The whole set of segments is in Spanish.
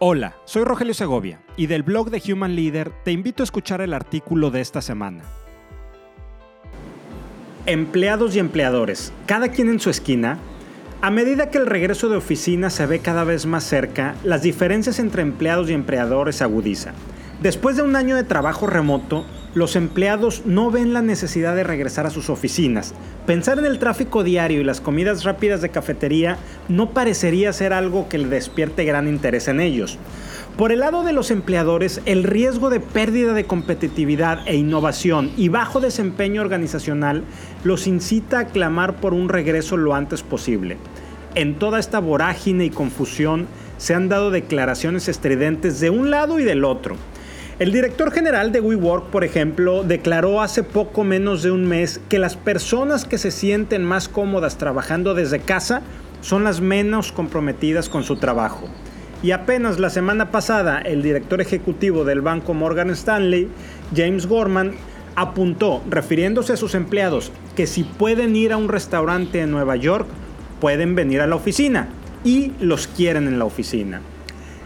Hola, soy Rogelio Segovia y del blog de Human Leader te invito a escuchar el artículo de esta semana. Empleados y empleadores, cada quien en su esquina. A medida que el regreso de oficina se ve cada vez más cerca, las diferencias entre empleados y empleadores agudizan. Después de un año de trabajo remoto, los empleados no ven la necesidad de regresar a sus oficinas. Pensar en el tráfico diario y las comidas rápidas de cafetería no parecería ser algo que le despierte gran interés en ellos. Por el lado de los empleadores, el riesgo de pérdida de competitividad e innovación y bajo desempeño organizacional los incita a clamar por un regreso lo antes posible. En toda esta vorágine y confusión se han dado declaraciones estridentes de un lado y del otro. El director general de WeWork, por ejemplo, declaró hace poco menos de un mes que las personas que se sienten más cómodas trabajando desde casa son las menos comprometidas con su trabajo. Y apenas la semana pasada, el director ejecutivo del banco Morgan Stanley, James Gorman, apuntó, refiriéndose a sus empleados, que si pueden ir a un restaurante en Nueva York, pueden venir a la oficina y los quieren en la oficina.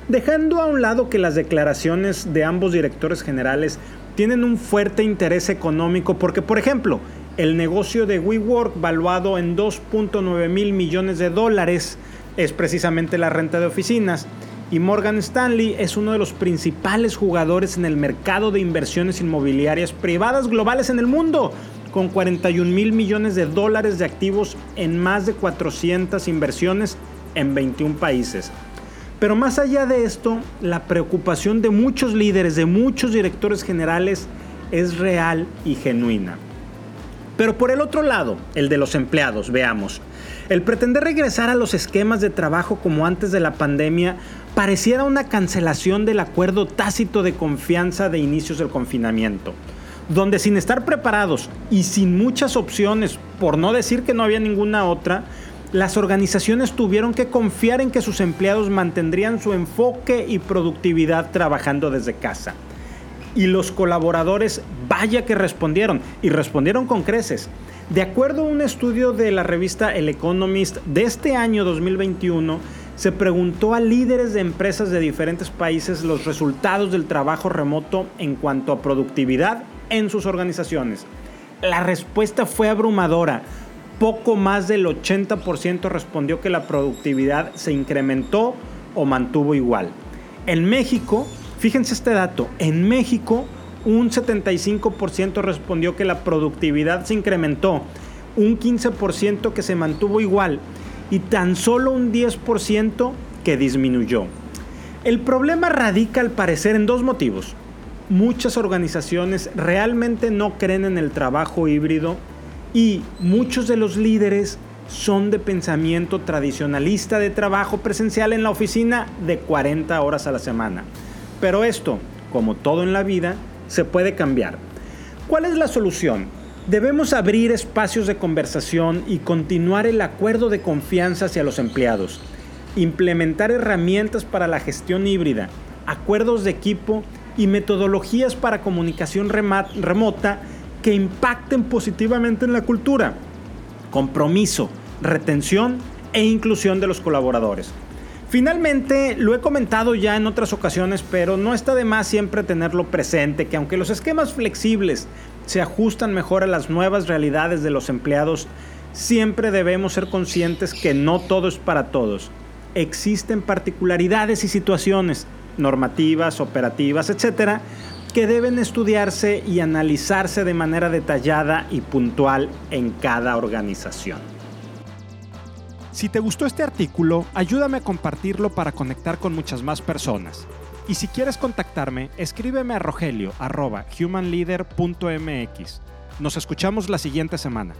Dejando a un lado que las declaraciones de ambos directores generales tienen un fuerte interés económico porque, por ejemplo, el negocio de WeWork valuado en 2.9 mil millones de dólares es precisamente la renta de oficinas y Morgan Stanley es uno de los principales jugadores en el mercado de inversiones inmobiliarias privadas globales en el mundo, con 41 mil millones de dólares de activos en más de 400 inversiones en 21 países. Pero más allá de esto, la preocupación de muchos líderes, de muchos directores generales, es real y genuina. Pero por el otro lado, el de los empleados, veamos. El pretender regresar a los esquemas de trabajo como antes de la pandemia pareciera una cancelación del acuerdo tácito de confianza de inicios del confinamiento, donde sin estar preparados y sin muchas opciones, por no decir que no había ninguna otra, las organizaciones tuvieron que confiar en que sus empleados mantendrían su enfoque y productividad trabajando desde casa. Y los colaboradores, vaya que respondieron, y respondieron con creces. De acuerdo a un estudio de la revista El Economist de este año 2021, se preguntó a líderes de empresas de diferentes países los resultados del trabajo remoto en cuanto a productividad en sus organizaciones. La respuesta fue abrumadora poco más del 80% respondió que la productividad se incrementó o mantuvo igual. En México, fíjense este dato, en México un 75% respondió que la productividad se incrementó, un 15% que se mantuvo igual y tan solo un 10% que disminuyó. El problema radica al parecer en dos motivos. Muchas organizaciones realmente no creen en el trabajo híbrido y muchos de los líderes son de pensamiento tradicionalista de trabajo presencial en la oficina de 40 horas a la semana. Pero esto, como todo en la vida, se puede cambiar. ¿Cuál es la solución? Debemos abrir espacios de conversación y continuar el acuerdo de confianza hacia los empleados. Implementar herramientas para la gestión híbrida, acuerdos de equipo y metodologías para comunicación remota que impacten positivamente en la cultura. Compromiso, retención e inclusión de los colaboradores. Finalmente, lo he comentado ya en otras ocasiones, pero no está de más siempre tenerlo presente, que aunque los esquemas flexibles se ajustan mejor a las nuevas realidades de los empleados, siempre debemos ser conscientes que no todo es para todos. Existen particularidades y situaciones normativas, operativas, etcétera, que deben estudiarse y analizarse de manera detallada y puntual en cada organización. Si te gustó este artículo, ayúdame a compartirlo para conectar con muchas más personas. Y si quieres contactarme, escríbeme a rogelio.humanleader.mx. Nos escuchamos la siguiente semana.